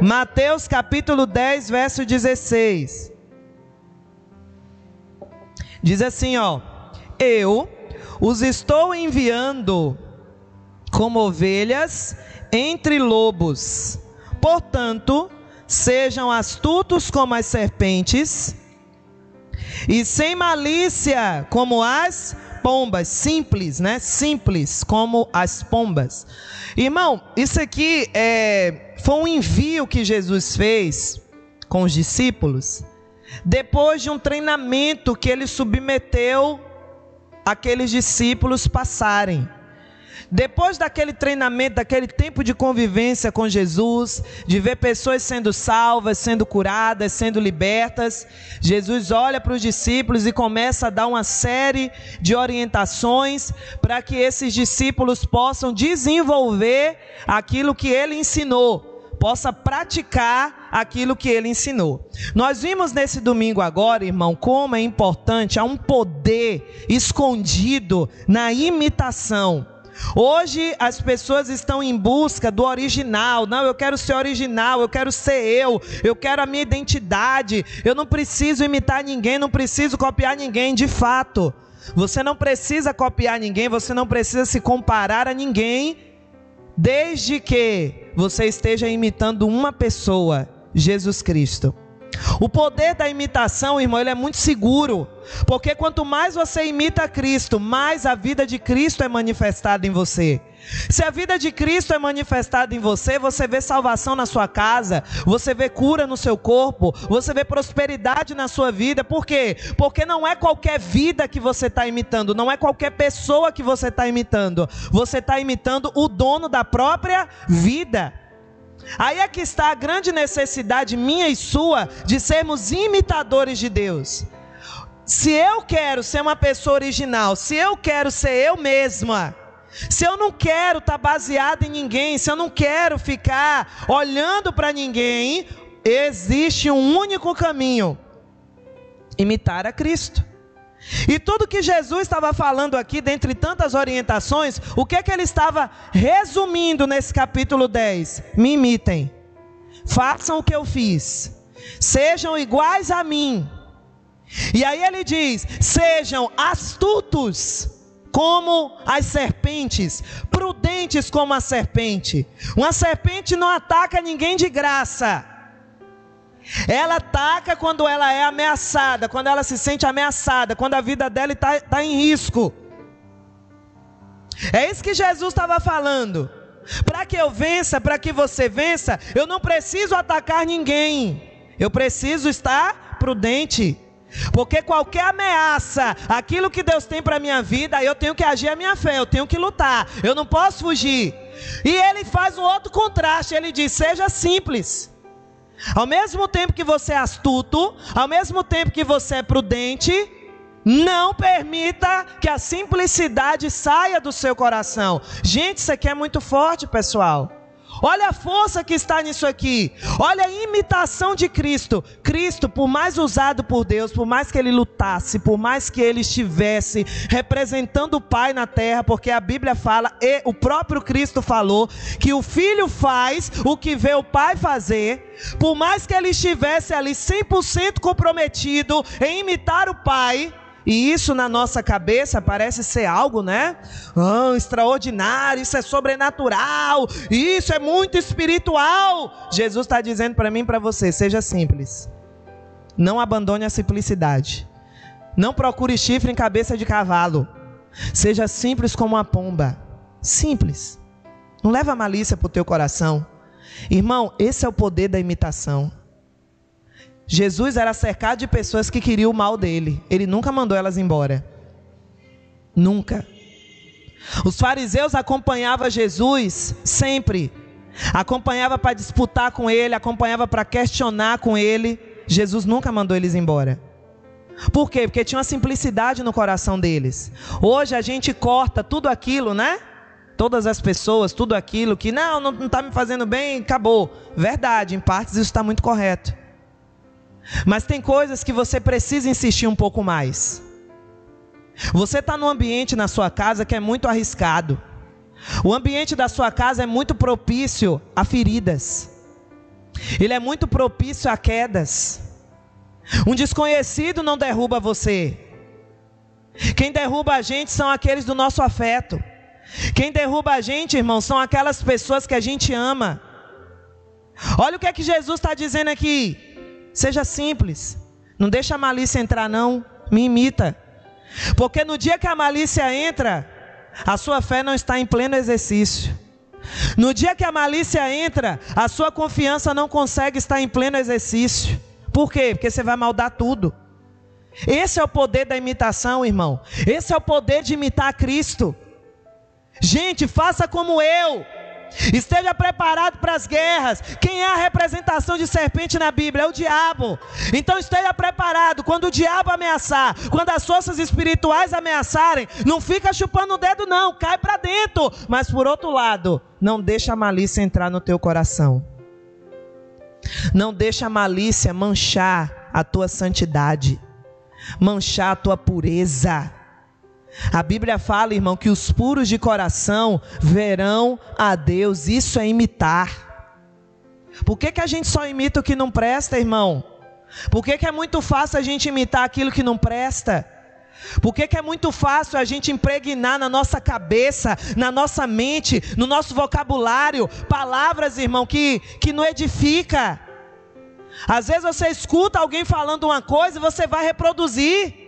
Mateus capítulo 10, verso 16. Diz assim, ó: Eu os estou enviando como ovelhas entre lobos. Portanto, sejam astutos como as serpentes e sem malícia como as pombas, simples, né? Simples como as pombas. Irmão, isso aqui é, foi um envio que Jesus fez com os discípulos depois de um treinamento que ele submeteu aqueles discípulos passarem. Depois daquele treinamento, daquele tempo de convivência com Jesus, de ver pessoas sendo salvas, sendo curadas, sendo libertas, Jesus olha para os discípulos e começa a dar uma série de orientações para que esses discípulos possam desenvolver aquilo que ele ensinou possa praticar aquilo que ele ensinou. Nós vimos nesse domingo agora, irmão, como é importante, há um poder escondido na imitação. Hoje as pessoas estão em busca do original. Não, eu quero ser original, eu quero ser eu, eu quero a minha identidade. Eu não preciso imitar ninguém, não preciso copiar ninguém, de fato. Você não precisa copiar ninguém, você não precisa se comparar a ninguém, desde que você esteja imitando uma pessoa, Jesus Cristo. O poder da imitação, irmão, ele é muito seguro, porque quanto mais você imita Cristo, mais a vida de Cristo é manifestada em você. Se a vida de Cristo é manifestada em você, você vê salvação na sua casa, você vê cura no seu corpo, você vê prosperidade na sua vida. Por quê? Porque não é qualquer vida que você está imitando, não é qualquer pessoa que você está imitando, você está imitando o dono da própria vida. Aí é que está a grande necessidade minha e sua de sermos imitadores de Deus. Se eu quero ser uma pessoa original, se eu quero ser eu mesma, se eu não quero estar tá baseado em ninguém, se eu não quero ficar olhando para ninguém, existe um único caminho: imitar a Cristo. E tudo que Jesus estava falando aqui, dentre tantas orientações, o que é que ele estava resumindo nesse capítulo 10? Me imitem, façam o que eu fiz, sejam iguais a mim. E aí ele diz: sejam astutos como as serpentes, prudentes como a serpente. Uma serpente não ataca ninguém de graça. Ela ataca quando ela é ameaçada, quando ela se sente ameaçada, quando a vida dela está tá em risco. É isso que Jesus estava falando. Para que eu vença, para que você vença, eu não preciso atacar ninguém. Eu preciso estar prudente. Porque qualquer ameaça, aquilo que Deus tem para minha vida, eu tenho que agir a minha fé, eu tenho que lutar. Eu não posso fugir. E ele faz um outro contraste, ele diz: "Seja simples". Ao mesmo tempo que você é astuto, ao mesmo tempo que você é prudente, não permita que a simplicidade saia do seu coração. Gente, isso aqui é muito forte, pessoal. Olha a força que está nisso aqui. Olha a imitação de Cristo. Cristo, por mais usado por Deus, por mais que ele lutasse, por mais que ele estivesse representando o Pai na terra, porque a Bíblia fala, e o próprio Cristo falou, que o Filho faz o que vê o Pai fazer. Por mais que ele estivesse ali 100% comprometido em imitar o Pai, e isso na nossa cabeça parece ser algo, né? Oh, extraordinário, isso é sobrenatural, isso é muito espiritual. Jesus está dizendo para mim e para você: seja simples. Não abandone a simplicidade. Não procure chifre em cabeça de cavalo. Seja simples como uma pomba. Simples. Não leva malícia para o teu coração. Irmão, esse é o poder da imitação. Jesus era cercado de pessoas que queriam o mal dele. Ele nunca mandou elas embora. Nunca. Os fariseus acompanhavam Jesus sempre. Acompanhava para disputar com ele, acompanhava para questionar com ele. Jesus nunca mandou eles embora. Por quê? Porque tinha uma simplicidade no coração deles. Hoje a gente corta tudo aquilo, né? Todas as pessoas, tudo aquilo que não, não está me fazendo bem, acabou. Verdade, em partes isso está muito correto. Mas tem coisas que você precisa insistir um pouco mais. Você está num ambiente na sua casa que é muito arriscado. O ambiente da sua casa é muito propício a feridas. Ele é muito propício a quedas. Um desconhecido não derruba você. Quem derruba a gente são aqueles do nosso afeto. Quem derruba a gente, irmão, são aquelas pessoas que a gente ama. Olha o que é que Jesus está dizendo aqui. Seja simples. Não deixa a malícia entrar, não. Me imita. Porque no dia que a malícia entra, a sua fé não está em pleno exercício. No dia que a malícia entra, a sua confiança não consegue estar em pleno exercício. Por quê? Porque você vai maldar tudo. Esse é o poder da imitação, irmão. Esse é o poder de imitar Cristo. Gente, faça como eu. Esteja preparado para as guerras. Quem é a representação de serpente na Bíblia? É o diabo. Então esteja preparado. Quando o diabo ameaçar, quando as forças espirituais ameaçarem, não fica chupando o dedo, não. Cai para dentro. Mas por outro lado, não deixa a malícia entrar no teu coração. Não deixa a malícia manchar a tua santidade, manchar a tua pureza. A Bíblia fala, irmão, que os puros de coração verão a Deus. Isso é imitar. Por que, que a gente só imita o que não presta, irmão? Por que, que é muito fácil a gente imitar aquilo que não presta? Por que, que é muito fácil a gente impregnar na nossa cabeça, na nossa mente, no nosso vocabulário, palavras, irmão, que, que não edifica? Às vezes você escuta alguém falando uma coisa e você vai reproduzir.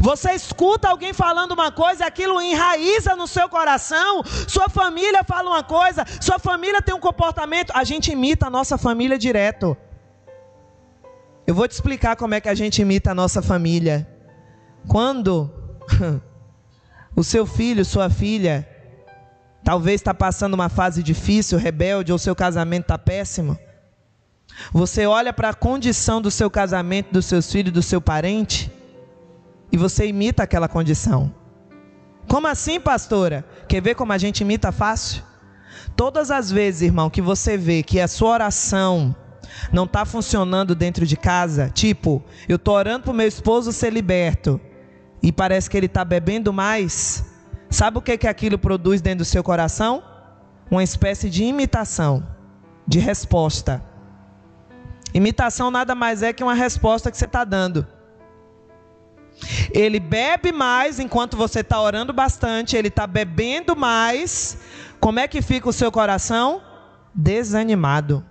Você escuta alguém falando uma coisa, aquilo enraiza no seu coração. Sua família fala uma coisa, sua família tem um comportamento. A gente imita a nossa família direto. Eu vou te explicar como é que a gente imita a nossa família. Quando o seu filho, sua filha, talvez está passando uma fase difícil, rebelde, ou seu casamento está péssimo, você olha para a condição do seu casamento, dos seus filhos, do seu parente e você imita aquela condição. Como assim, pastora? Quer ver como a gente imita fácil? Todas as vezes, irmão, que você vê que a sua oração não está funcionando dentro de casa, tipo, eu estou orando para o meu esposo ser liberto e parece que ele está bebendo mais, sabe o que, que aquilo produz dentro do seu coração? Uma espécie de imitação, de resposta. Imitação nada mais é que uma resposta que você está dando. Ele bebe mais enquanto você está orando bastante, ele está bebendo mais. Como é que fica o seu coração? Desanimado.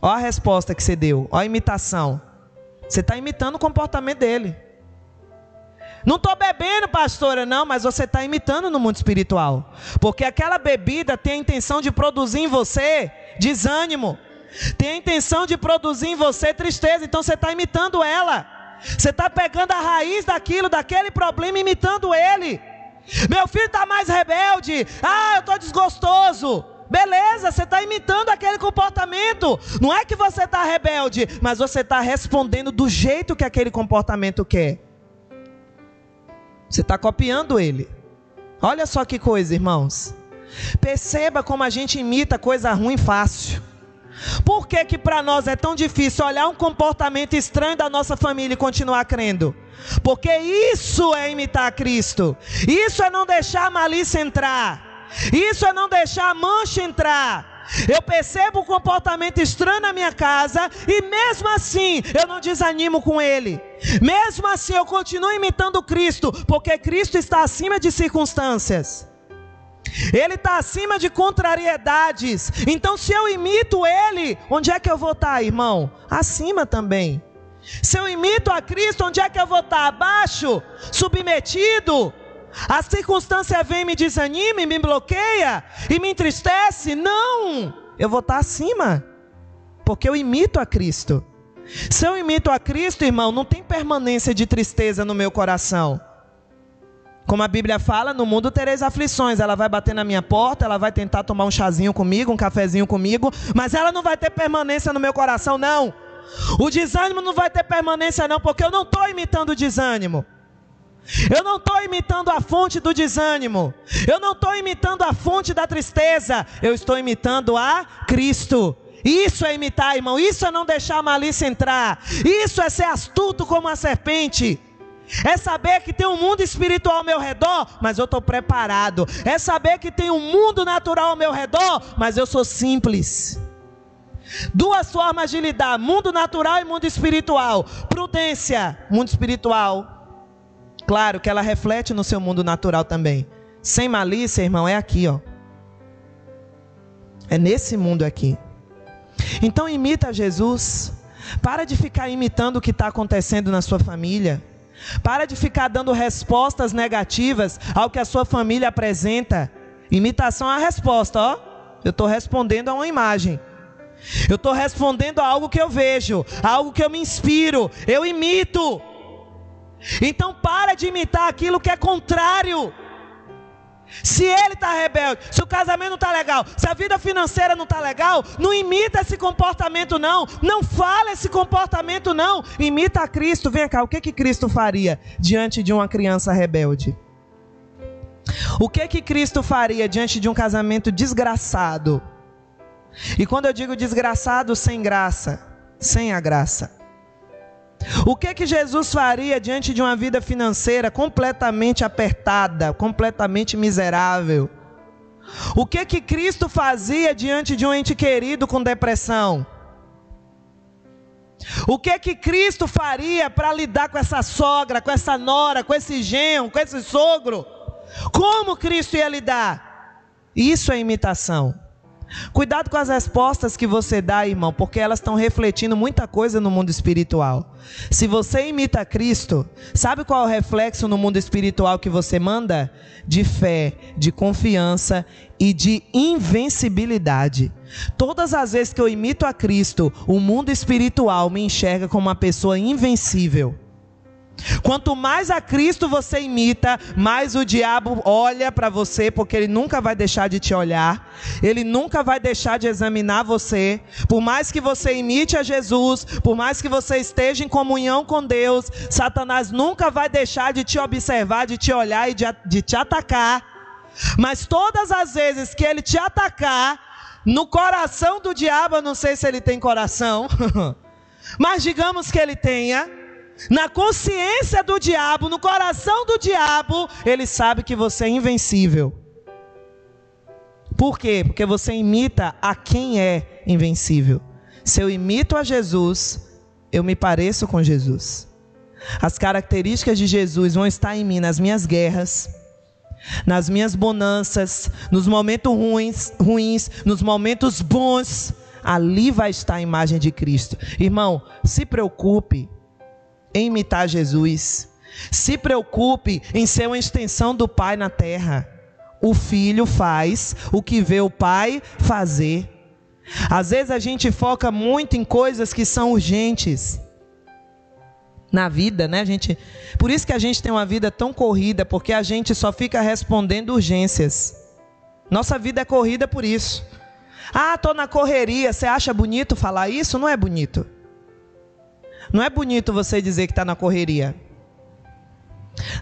Olha a resposta que você deu, olha a imitação. Você está imitando o comportamento dele. Não estou bebendo, pastora, não, mas você está imitando no mundo espiritual. Porque aquela bebida tem a intenção de produzir em você desânimo, tem a intenção de produzir em você tristeza, então você está imitando ela. Você está pegando a raiz daquilo, daquele problema, imitando ele. Meu filho está mais rebelde. Ah, eu estou desgostoso. Beleza, você está imitando aquele comportamento. Não é que você está rebelde, mas você está respondendo do jeito que aquele comportamento quer. Você está copiando ele. Olha só que coisa, irmãos. Perceba como a gente imita coisa ruim fácil. Por que que para nós é tão difícil olhar um comportamento estranho da nossa família e continuar crendo? Porque isso é imitar Cristo. Isso é não deixar a malícia entrar. Isso é não deixar a mancha entrar. Eu percebo um comportamento estranho na minha casa e mesmo assim eu não desanimo com ele. Mesmo assim eu continuo imitando Cristo, porque Cristo está acima de circunstâncias. Ele está acima de contrariedades. Então, se eu imito Ele, onde é que eu vou estar, tá, irmão? Acima também. Se eu imito a Cristo, onde é que eu vou estar? Tá? Abaixo, submetido. A circunstância vem, me desanima, me bloqueia e me entristece? Não, eu vou estar tá acima, porque eu imito a Cristo. Se eu imito a Cristo, irmão, não tem permanência de tristeza no meu coração. Como a Bíblia fala, no mundo tereis aflições. Ela vai bater na minha porta, ela vai tentar tomar um chazinho comigo, um cafezinho comigo, mas ela não vai ter permanência no meu coração, não. O desânimo não vai ter permanência, não, porque eu não estou imitando o desânimo. Eu não estou imitando a fonte do desânimo. Eu não estou imitando a fonte da tristeza. Eu estou imitando a Cristo. Isso é imitar, irmão. Isso é não deixar a malícia entrar. Isso é ser astuto como a serpente. É saber que tem um mundo espiritual ao meu redor, mas eu estou preparado. É saber que tem um mundo natural ao meu redor, mas eu sou simples. Duas formas de lidar: mundo natural e mundo espiritual. Prudência, mundo espiritual. Claro que ela reflete no seu mundo natural também. Sem malícia, irmão, é aqui, ó. É nesse mundo aqui. Então imita Jesus. Para de ficar imitando o que está acontecendo na sua família. Para de ficar dando respostas negativas ao que a sua família apresenta. Imitação é a resposta, ó. Eu estou respondendo a uma imagem. Eu estou respondendo a algo que eu vejo, a algo que eu me inspiro. Eu imito. Então para de imitar aquilo que é contrário. Se ele está rebelde, se o casamento não está legal, se a vida financeira não está legal, não imita esse comportamento não, não fala esse comportamento não, imita a Cristo. Vem cá, o que que Cristo faria diante de uma criança rebelde? O que que Cristo faria diante de um casamento desgraçado? E quando eu digo desgraçado, sem graça, sem a graça. O que que Jesus faria diante de uma vida financeira completamente apertada, completamente miserável? O que que Cristo fazia diante de um ente querido com depressão? O que que Cristo faria para lidar com essa sogra, com essa nora, com esse genro, com esse sogro? Como Cristo ia lidar? Isso é imitação. Cuidado com as respostas que você dá, irmão, porque elas estão refletindo muita coisa no mundo espiritual. Se você imita Cristo, sabe qual é o reflexo no mundo espiritual que você manda? De fé, de confiança e de invencibilidade. Todas as vezes que eu imito a Cristo, o mundo espiritual me enxerga como uma pessoa invencível. Quanto mais a Cristo você imita, mais o diabo olha para você, porque ele nunca vai deixar de te olhar, ele nunca vai deixar de examinar você. Por mais que você imite a Jesus, por mais que você esteja em comunhão com Deus, Satanás nunca vai deixar de te observar, de te olhar e de, de te atacar. Mas todas as vezes que ele te atacar, no coração do diabo, eu não sei se ele tem coração, mas digamos que ele tenha na consciência do diabo, no coração do diabo, ele sabe que você é invencível. Por quê? Porque você imita a quem é invencível. Se eu imito a Jesus, eu me pareço com Jesus. As características de Jesus vão estar em mim nas minhas guerras, nas minhas bonanças, nos momentos ruins, ruins, nos momentos bons. Ali vai estar a imagem de Cristo. Irmão, se preocupe em imitar Jesus. Se preocupe em ser uma extensão do Pai na terra. O filho faz o que vê o pai fazer. Às vezes a gente foca muito em coisas que são urgentes na vida, né, gente? Por isso que a gente tem uma vida tão corrida, porque a gente só fica respondendo urgências. Nossa vida é corrida por isso. Ah, tô na correria. Você acha bonito falar isso? Não é bonito. Não é bonito você dizer que está na correria.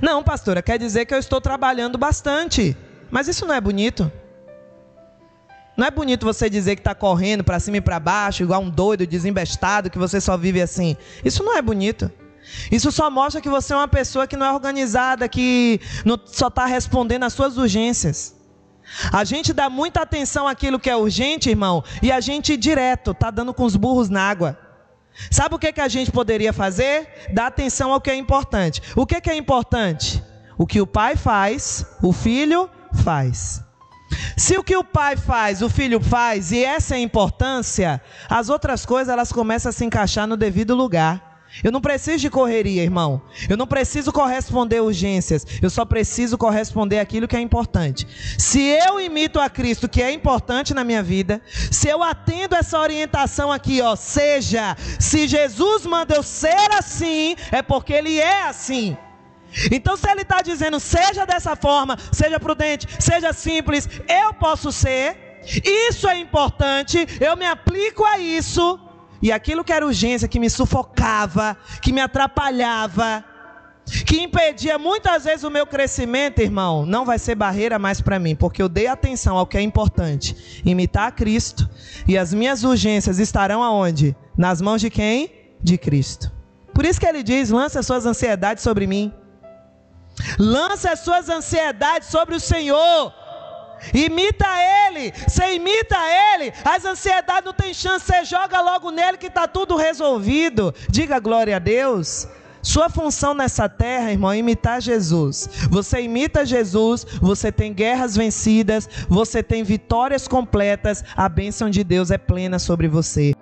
Não, pastora, quer dizer que eu estou trabalhando bastante. Mas isso não é bonito. Não é bonito você dizer que está correndo para cima e para baixo, igual um doido, desembestado, que você só vive assim. Isso não é bonito. Isso só mostra que você é uma pessoa que não é organizada, que não, só está respondendo às suas urgências. A gente dá muita atenção àquilo que é urgente, irmão, e a gente direto está dando com os burros na água. Sabe o que, que a gente poderia fazer? Dar atenção ao que é importante. O que, que é importante? O que o pai faz, o filho faz. Se o que o pai faz, o filho faz, e essa é a importância, as outras coisas elas começam a se encaixar no devido lugar. Eu não preciso de correria, irmão. Eu não preciso corresponder urgências. Eu só preciso corresponder aquilo que é importante. Se eu imito a Cristo, que é importante na minha vida, se eu atendo essa orientação aqui, ó, seja, se Jesus manda eu ser assim, é porque Ele é assim. Então, se Ele está dizendo, seja dessa forma, seja prudente, seja simples, eu posso ser. Isso é importante. Eu me aplico a isso e aquilo que era urgência, que me sufocava, que me atrapalhava, que impedia muitas vezes o meu crescimento, irmão, não vai ser barreira mais para mim, porque eu dei atenção ao que é importante, imitar a Cristo, e as minhas urgências estarão aonde? Nas mãos de quem? De Cristo. Por isso que ele diz: lance as suas ansiedades sobre mim. Lance as suas ansiedades sobre o Senhor. Imita ele, você imita ele, as ansiedades não tem chance, você joga logo nele que está tudo resolvido. Diga glória a Deus. Sua função nessa terra, irmão, é imitar Jesus. Você imita Jesus, você tem guerras vencidas, você tem vitórias completas, a bênção de Deus é plena sobre você.